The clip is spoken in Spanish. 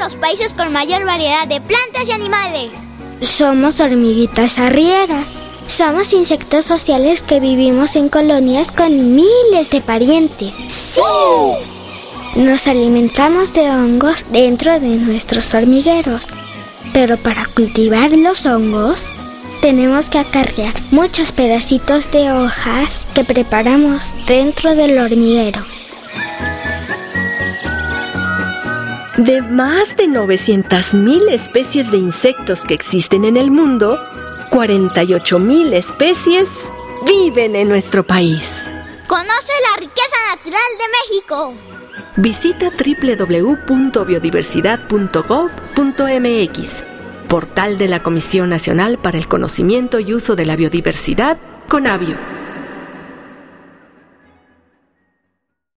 los países con mayor variedad de plantas y animales. Somos hormiguitas arrieras. Somos insectos sociales que vivimos en colonias con miles de parientes. ¡Sí! Nos alimentamos de hongos dentro de nuestros hormigueros. Pero para cultivar los hongos, tenemos que acarrear muchos pedacitos de hojas que preparamos dentro del hormiguero. De más de 900.000 especies de insectos que existen en el mundo, 48.000 especies viven en nuestro país. Conoce la riqueza natural de México. Visita www.biodiversidad.gov.mx, portal de la Comisión Nacional para el Conocimiento y Uso de la Biodiversidad, CONABIO.